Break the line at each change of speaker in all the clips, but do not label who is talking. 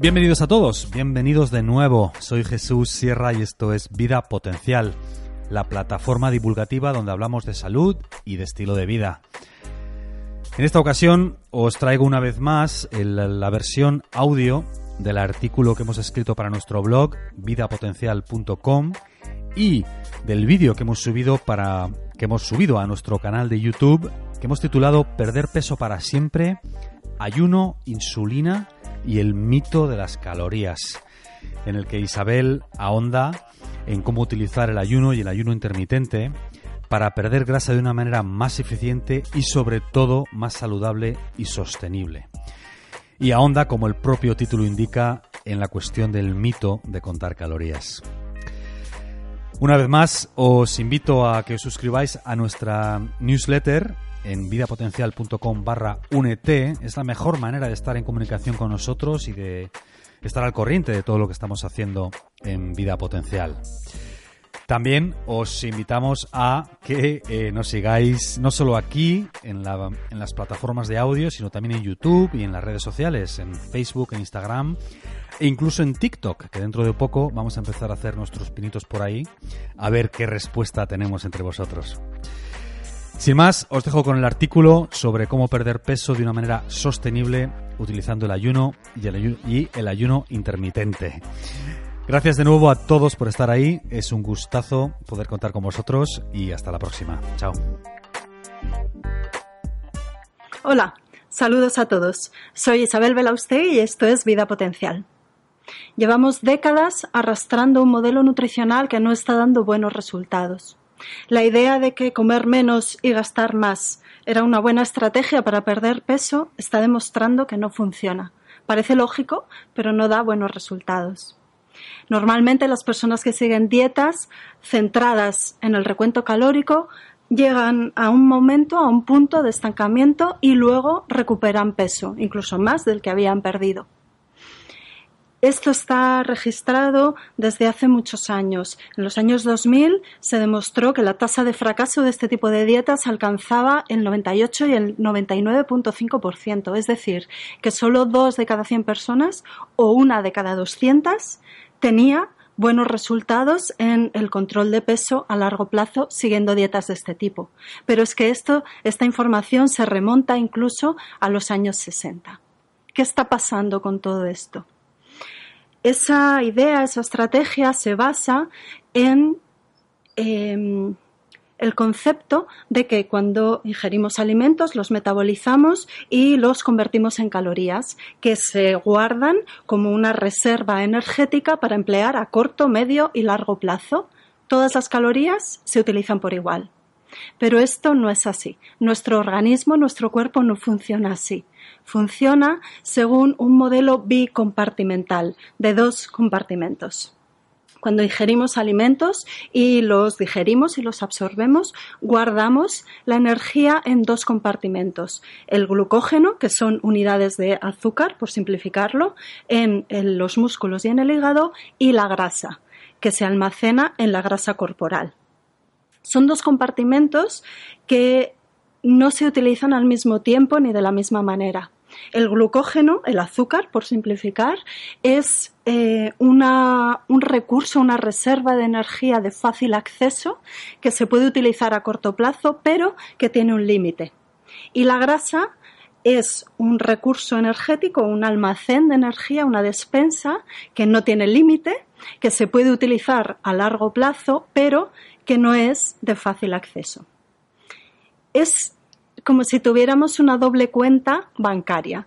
Bienvenidos a todos, bienvenidos de nuevo. Soy Jesús Sierra y esto es Vida Potencial, la plataforma divulgativa donde hablamos de salud y de estilo de vida. En esta ocasión os traigo una vez más la versión audio del artículo que hemos escrito para nuestro blog vidapotencial.com y del vídeo que hemos subido para que hemos subido a nuestro canal de YouTube que hemos titulado Perder peso para siempre, ayuno, insulina y el mito de las calorías, en el que Isabel ahonda en cómo utilizar el ayuno y el ayuno intermitente para perder grasa de una manera más eficiente y sobre todo más saludable y sostenible. Y ahonda, como el propio título indica, en la cuestión del mito de contar calorías. Una vez más, os invito a que os suscribáis a nuestra newsletter en vidapotencial.com barra únete. Es la mejor manera de estar en comunicación con nosotros y de estar al corriente de todo lo que estamos haciendo en Vida Potencial. También os invitamos a que eh, nos sigáis no solo aquí en, en, las plataformas de audio, sino también en YouTube y en las redes sociales, en Facebook, en Instagram e incluso en TikTok, que dentro de poco vamos a empezar a hacer nuestros pinitos por ahí, a ver qué respuesta tenemos entre vosotros. Sin más, os dejo con el artículo sobre cómo perder peso de una manera sostenible utilizando el ayuno y el ayuno, intermitente. Gracias de nuevo a todos por estar ahí. Es un gustazo poder contar con vosotros y hasta la próxima. Chao.
Hola, saludos a todos. Soy Isabel Belauste y esto es Vida Potencial. Llevamos décadas arrastrando un modelo nutricional que no está dando buenos resultados. La idea de que comer menos y gastar más era una buena estrategia para perder peso está demostrando que no funciona. Parece lógico, pero no da buenos resultados. Normalmente las personas que siguen dietas centradas en el recuento calórico llegan a un momento, a un punto de estancamiento y luego recuperan peso, incluso más del que habían perdido. Esto está registrado desde hace muchos años. En los años 2000 se demostró que la tasa de fracaso de este tipo de dietas alcanzaba el 98 y el 99.5%, es decir, que solo dos de cada 100 personas o una de cada 200 tenía buenos resultados en el control de peso a largo plazo siguiendo dietas de este tipo. Pero es que esto, esta información se remonta incluso a los años 60. ¿Qué está pasando con todo esto? Esa idea, esa estrategia se basa en em, el concepto de que cuando ingerimos alimentos los metabolizamos y los convertimos en calorías que se guardan como una reserva energética para emplear a corto, medio y largo plazo. Todas las calorías se utilizan por igual. Pero esto no es así. Nuestro organismo, nuestro cuerpo no funciona así funciona según un modelo bicompartimental de dos compartimentos. Cuando ingerimos alimentos y los digerimos y los absorbemos, guardamos la energía en dos compartimentos. El glucógeno, que son unidades de azúcar, por simplificarlo, en, los músculos y en el hígado, y la grasa, que se almacena en la grasa corporal. Son dos compartimentos que no se utilizan al mismo tiempo ni de la misma manera. El glucógeno, el azúcar, por simplificar, es eh, un recurso, una reserva de energía de fácil acceso que se puede utilizar a corto plazo, pero que tiene un límite. Y la grasa es un recurso energético, un almacén de energía, una despensa que no tiene límite, que se puede utilizar a largo plazo, pero que no es de fácil acceso. Es como si tuviéramos una doble cuenta bancaria.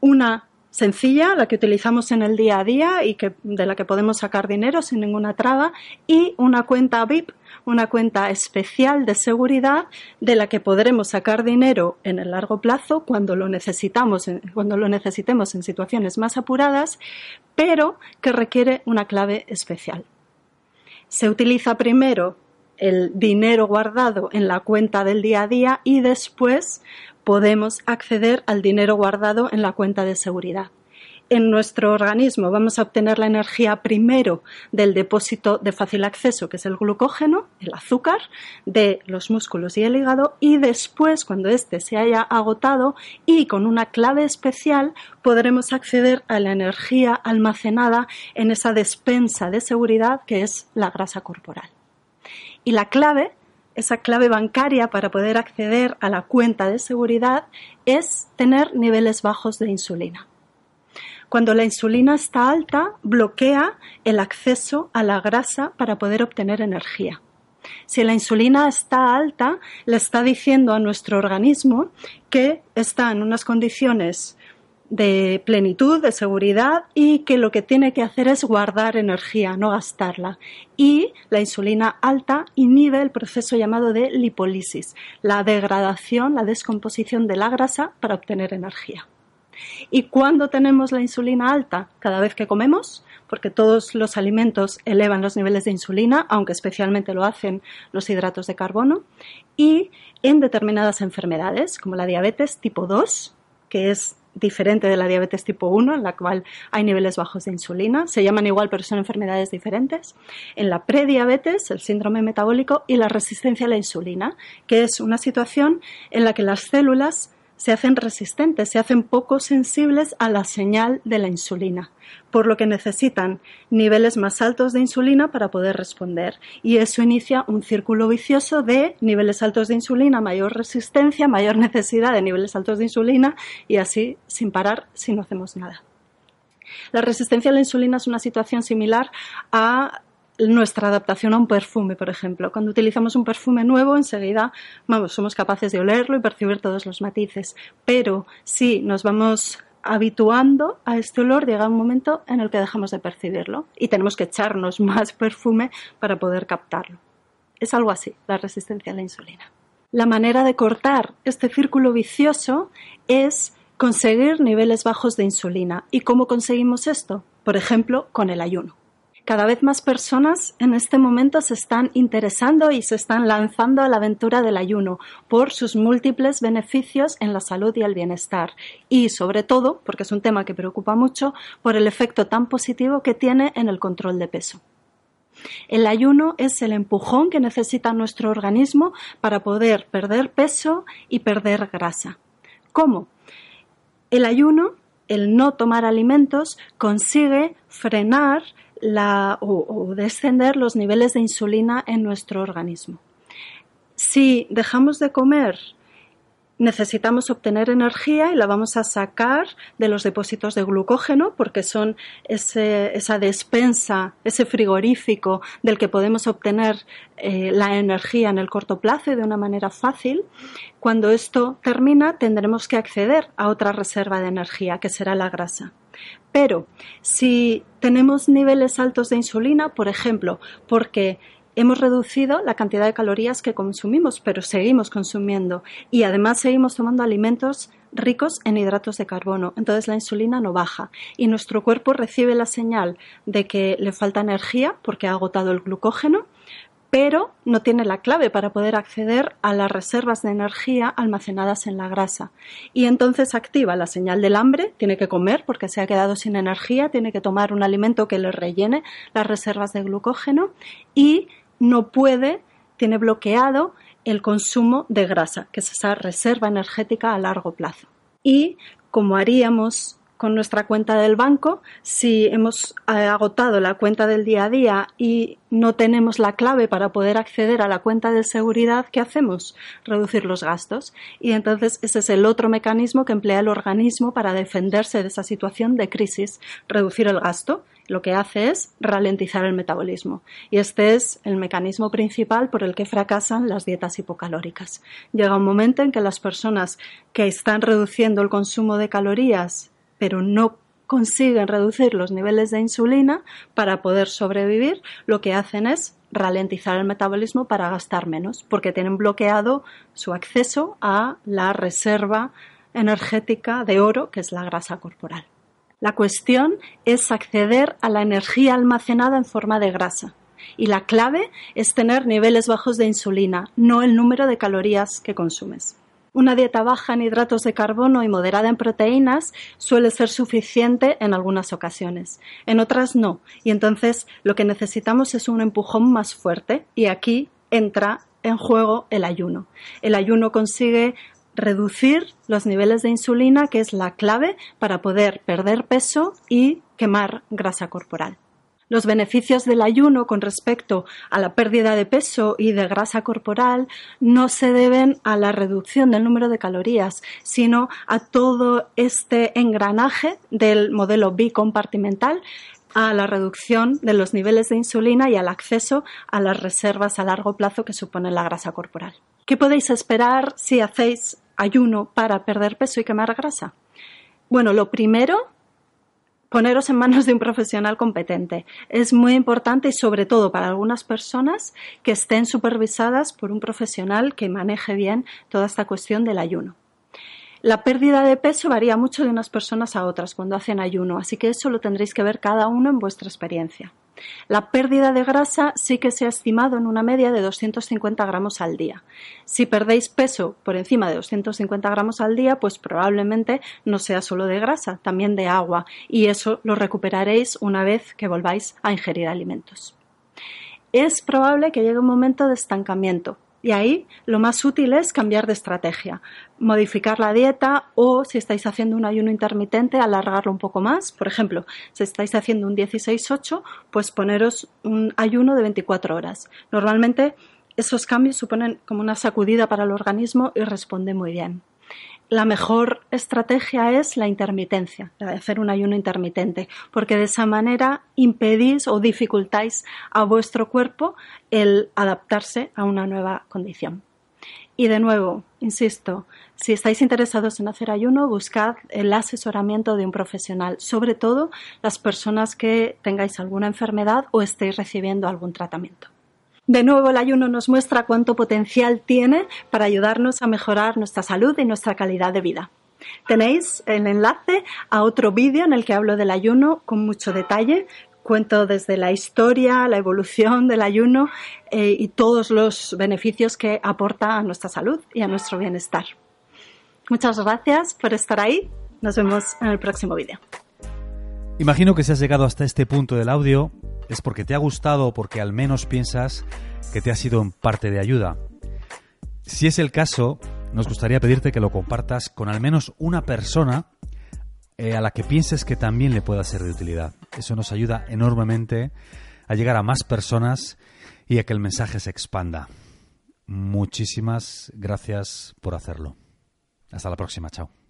Una sencilla, la que utilizamos en el día a día y que, de la que podemos sacar dinero sin ninguna traba, y una cuenta VIP, una cuenta especial de seguridad de la que podremos sacar dinero en el largo plazo cuando lo necesitamos, cuando lo necesitemos en situaciones más apuradas, pero que requiere una clave especial. Se utiliza primero el dinero guardado en la cuenta del día a día y después podemos acceder al dinero guardado en la cuenta de seguridad. en nuestro organismo vamos a obtener la energía primero del depósito de fácil acceso, que es el glucógeno, el azúcar, de los músculos y el hígado, y después, cuando éste se haya agotado y con una clave especial, podremos acceder a la energía almacenada en esa despensa de seguridad que es la grasa corporal. Y la clave esa clave bancaria para poder acceder a la cuenta de seguridad es tener niveles bajos de insulina. Cuando la insulina está alta, bloquea el acceso a la grasa para poder obtener energía. Si la insulina está alta, le está diciendo a nuestro organismo que está en unas condiciones de plenitud, de seguridad y que lo que tiene que hacer es guardar energía, no gastarla. Y la insulina alta inhibe el proceso llamado de lipólisis, la degradación, la descomposición de la grasa para obtener energía. ¿Y cuándo tenemos la insulina alta? Cada vez que comemos, porque todos los alimentos elevan los niveles de insulina, aunque especialmente lo hacen los hidratos de carbono, y en determinadas enfermedades, como la diabetes tipo 2, que es diferente de la diabetes tipo 1, en la cual hay niveles bajos de insulina. Se llaman igual, pero son enfermedades diferentes. En la prediabetes, el síndrome metabólico y la resistencia a la insulina, que es una situación en la que las células se hacen resistentes, se hacen poco sensibles a la señal de la insulina, por lo que necesitan niveles más altos de insulina para poder responder. Y eso inicia un círculo vicioso de niveles altos de insulina, mayor resistencia, mayor necesidad de niveles altos de insulina y así sin parar si no hacemos nada. La resistencia a la insulina es una situación similar a nuestra adaptación a un perfume, por ejemplo. Cuando utilizamos un perfume nuevo, enseguida vamos, somos capaces de olerlo y percibir todos los matices. Pero si nos vamos habituando a este olor, llega un momento en el que dejamos de percibirlo y tenemos que echarnos más perfume para poder captarlo. Es algo así, la resistencia a la insulina. La manera de cortar este círculo vicioso es conseguir niveles bajos de insulina. ¿Y cómo conseguimos esto? Por ejemplo, con el ayuno. Cada vez más personas en este momento se están interesando y se están lanzando a la aventura del ayuno por sus múltiples beneficios en la salud y el bienestar y sobre todo, porque es un tema que preocupa mucho, por el efecto tan positivo que tiene en el control de peso. El ayuno es el empujón que necesita nuestro organismo para poder perder peso y perder grasa. ¿Cómo? El ayuno, el no tomar alimentos, consigue frenar o, descender los niveles de insulina en nuestro organismo. Si dejamos de comer necesitamos obtener energía y la vamos a sacar de los depósitos de glucógeno porque son esa despensa, ese frigorífico del que podemos obtener eh, la energía en el corto plazo de una manera fácil. Cuando esto termina tendremos que acceder a otra reserva de energía que será la grasa. Pero si tenemos niveles altos de insulina, por ejemplo, porque hemos reducido la cantidad de calorías que consumimos, pero seguimos consumiendo y además seguimos tomando alimentos ricos en hidratos de carbono. Entonces la insulina no baja y nuestro cuerpo recibe la señal de que le falta energía porque ha agotado el glucógeno, pero no tiene la clave para poder acceder a las reservas de energía almacenadas en la grasa. Y entonces activa la señal del hambre, tiene que comer porque se ha quedado sin energía, tiene que tomar un alimento que le rellene las reservas de glucógeno y no puede, tiene bloqueado el consumo de grasa, que es esa reserva energética a largo plazo. Y como haríamos con nuestra cuenta del banco, si hemos eh, agotado la cuenta del día a día y no tenemos la clave para poder acceder a la cuenta de seguridad, ¿qué hacemos? Reducir los gastos. Y entonces ese es el otro mecanismo que emplea el organismo para defenderse de esa situación de crisis, reducir el gasto. Lo que hace es ralentizar el metabolismo. Y este es el mecanismo principal por el que fracasan las dietas hipocalóricas. Llega un momento en que las personas que están reduciendo el consumo de calorías pero no consiguen reducir los niveles de insulina para poder sobrevivir, lo que hacen es ralentizar el metabolismo para gastar menos, porque tienen bloqueado su acceso a la reserva energética de oro, que es la grasa corporal. La cuestión es acceder a la energía almacenada en forma de grasa. Y la clave es tener niveles bajos de insulina, no el número de calorías que consumes. Una dieta baja en hidratos de carbono y moderada en proteínas suele ser suficiente en algunas ocasiones, en otras no, y entonces lo que necesitamos es un empujón más fuerte y aquí entra en juego el ayuno. El ayuno consigue reducir los niveles de insulina, que es la clave para poder perder peso y quemar grasa corporal. Los beneficios del ayuno con respecto a la pérdida de peso y de grasa corporal no se deben a la reducción del número de calorías, sino a todo este engranaje del modelo bicompartimental a la reducción de los niveles de insulina y al acceso a las reservas a largo plazo que supone la grasa corporal. ¿Qué podéis esperar si hacéis ayuno para perder peso y quemar grasa? Bueno, lo primero poneros en manos de un profesional competente. Es muy importante y sobre todo para algunas personas que estén supervisadas por un profesional que maneje bien toda esta cuestión del ayuno. La pérdida de peso varía mucho de unas personas a otras cuando hacen ayuno, así que eso lo tendréis que ver cada uno en vuestra experiencia. La pérdida de grasa sí que se ha estimado en una media de 250 gramos al día. Si perdéis peso por encima de 250 gramos al día, pues probablemente no sea solo de grasa, también de agua, y eso lo recuperaréis una vez que volváis a ingerir alimentos. Es probable que llegue un momento de estancamiento, y ahí lo más útil es cambiar de estrategia, modificar la dieta o si estáis haciendo un ayuno intermitente, alargarlo un poco más. Por ejemplo, si estáis haciendo un 16-8, pues poneros un ayuno de 24 horas. Normalmente esos cambios suponen como una sacudida para el organismo y responde muy bien la mejor estrategia es la intermitencia, la de hacer un ayuno intermitente, porque de esa manera impedís o dificultáis a vuestro cuerpo el adaptarse a una nueva condición. Y de nuevo, insisto, si estáis interesados en hacer ayuno, buscad el asesoramiento de un profesional, sobre todo las personas que tengáis alguna enfermedad o estéis recibiendo algún tratamiento. De nuevo, el ayuno nos muestra cuánto potencial tiene para ayudarnos a mejorar nuestra salud y nuestra calidad de vida. Tenéis el enlace a otro vídeo en el que hablo del ayuno con mucho detalle. Cuento desde la historia, la evolución del ayuno eh, y todos los beneficios que aporta a nuestra salud y a nuestro bienestar. Muchas gracias por estar ahí. Nos vemos en el próximo vídeo.
Imagino que si has llegado hasta este punto del audio es porque te ha gustado o porque al menos piensas que te ha sido en parte de ayuda. Si es el caso, nos gustaría pedirte que lo compartas con al menos una persona eh, a la que pienses que también le pueda ser de utilidad. Eso nos ayuda enormemente a llegar a más personas y a que el mensaje se expanda. Muchísimas gracias por hacerlo. Hasta la próxima, chao.